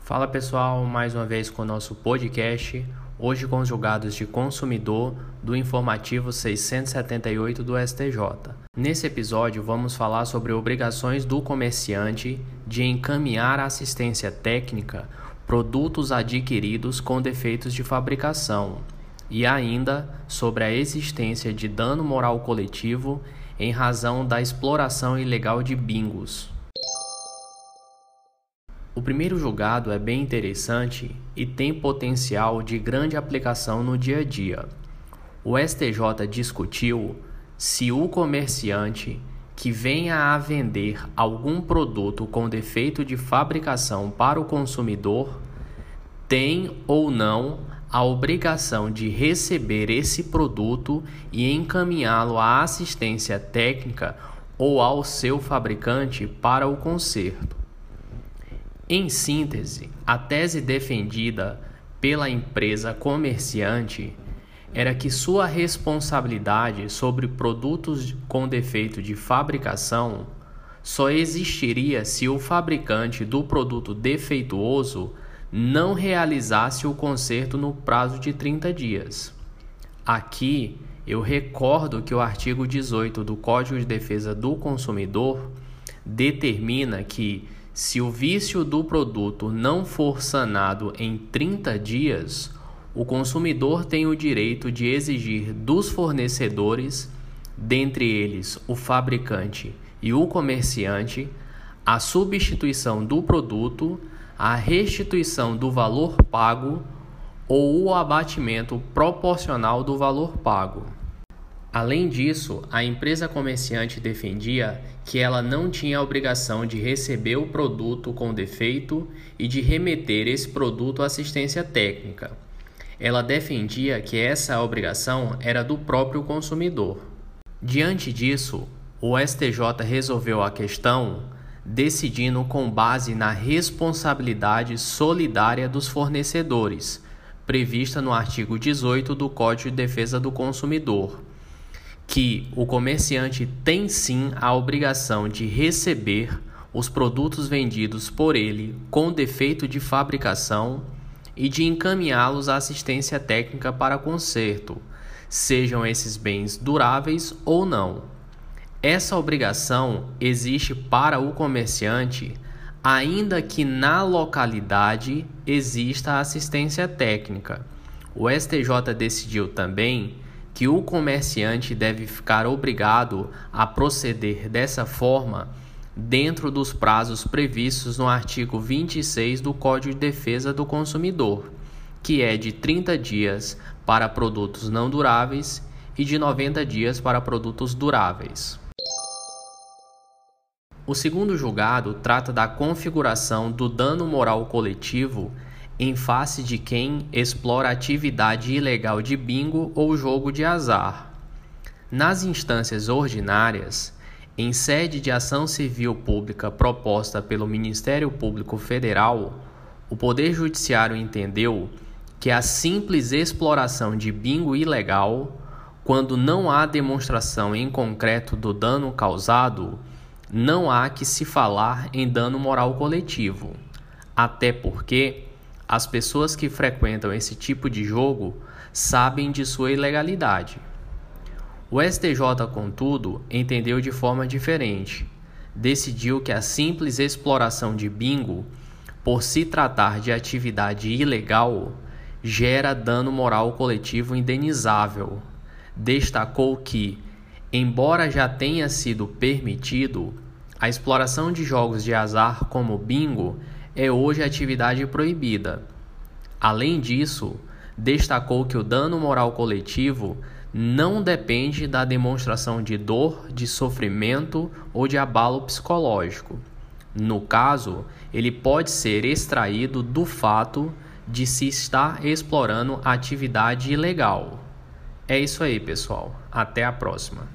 Fala pessoal, mais uma vez com o nosso podcast, hoje com os julgados de consumidor do informativo 678 do STJ. Nesse episódio vamos falar sobre obrigações do comerciante de encaminhar assistência técnica produtos adquiridos com defeitos de fabricação e ainda sobre a existência de dano moral coletivo em razão da exploração ilegal de bingos. O primeiro julgado é bem interessante e tem potencial de grande aplicação no dia a dia. O STJ discutiu se o comerciante que venha a vender algum produto com defeito de fabricação para o consumidor tem ou não a obrigação de receber esse produto e encaminhá-lo à assistência técnica ou ao seu fabricante para o conserto. Em síntese, a tese defendida pela empresa comerciante era que sua responsabilidade sobre produtos com defeito de fabricação só existiria se o fabricante do produto defeituoso não realizasse o conserto no prazo de 30 dias. Aqui eu recordo que o artigo 18 do Código de Defesa do Consumidor determina que se o vício do produto não for sanado em 30 dias, o consumidor tem o direito de exigir dos fornecedores, dentre eles o fabricante e o comerciante, a substituição do produto, a restituição do valor pago ou o abatimento proporcional do valor pago. Além disso, a empresa comerciante defendia que ela não tinha a obrigação de receber o produto com defeito e de remeter esse produto à assistência técnica. Ela defendia que essa obrigação era do próprio consumidor. Diante disso, o STJ resolveu a questão decidindo com base na responsabilidade solidária dos fornecedores, prevista no artigo 18 do Código de Defesa do Consumidor que o comerciante tem sim a obrigação de receber os produtos vendidos por ele com defeito de fabricação e de encaminhá-los à assistência técnica para conserto, sejam esses bens duráveis ou não. Essa obrigação existe para o comerciante, ainda que na localidade exista assistência técnica. O STJ decidiu também que o comerciante deve ficar obrigado a proceder dessa forma dentro dos prazos previstos no artigo 26 do Código de Defesa do Consumidor, que é de 30 dias para produtos não duráveis e de 90 dias para produtos duráveis. O segundo julgado trata da configuração do dano moral coletivo em face de quem explora atividade ilegal de bingo ou jogo de azar. Nas instâncias ordinárias, em sede de ação civil pública proposta pelo Ministério Público Federal, o Poder Judiciário entendeu que a simples exploração de bingo ilegal, quando não há demonstração em concreto do dano causado, não há que se falar em dano moral coletivo, até porque as pessoas que frequentam esse tipo de jogo sabem de sua ilegalidade. O STJ, contudo, entendeu de forma diferente. Decidiu que a simples exploração de bingo, por se tratar de atividade ilegal, gera dano moral coletivo indenizável. Destacou que, embora já tenha sido permitido, a exploração de jogos de azar como bingo é hoje atividade proibida. Além disso, destacou que o dano moral coletivo não depende da demonstração de dor, de sofrimento ou de abalo psicológico. No caso, ele pode ser extraído do fato de se estar explorando atividade ilegal. É isso aí, pessoal. Até a próxima.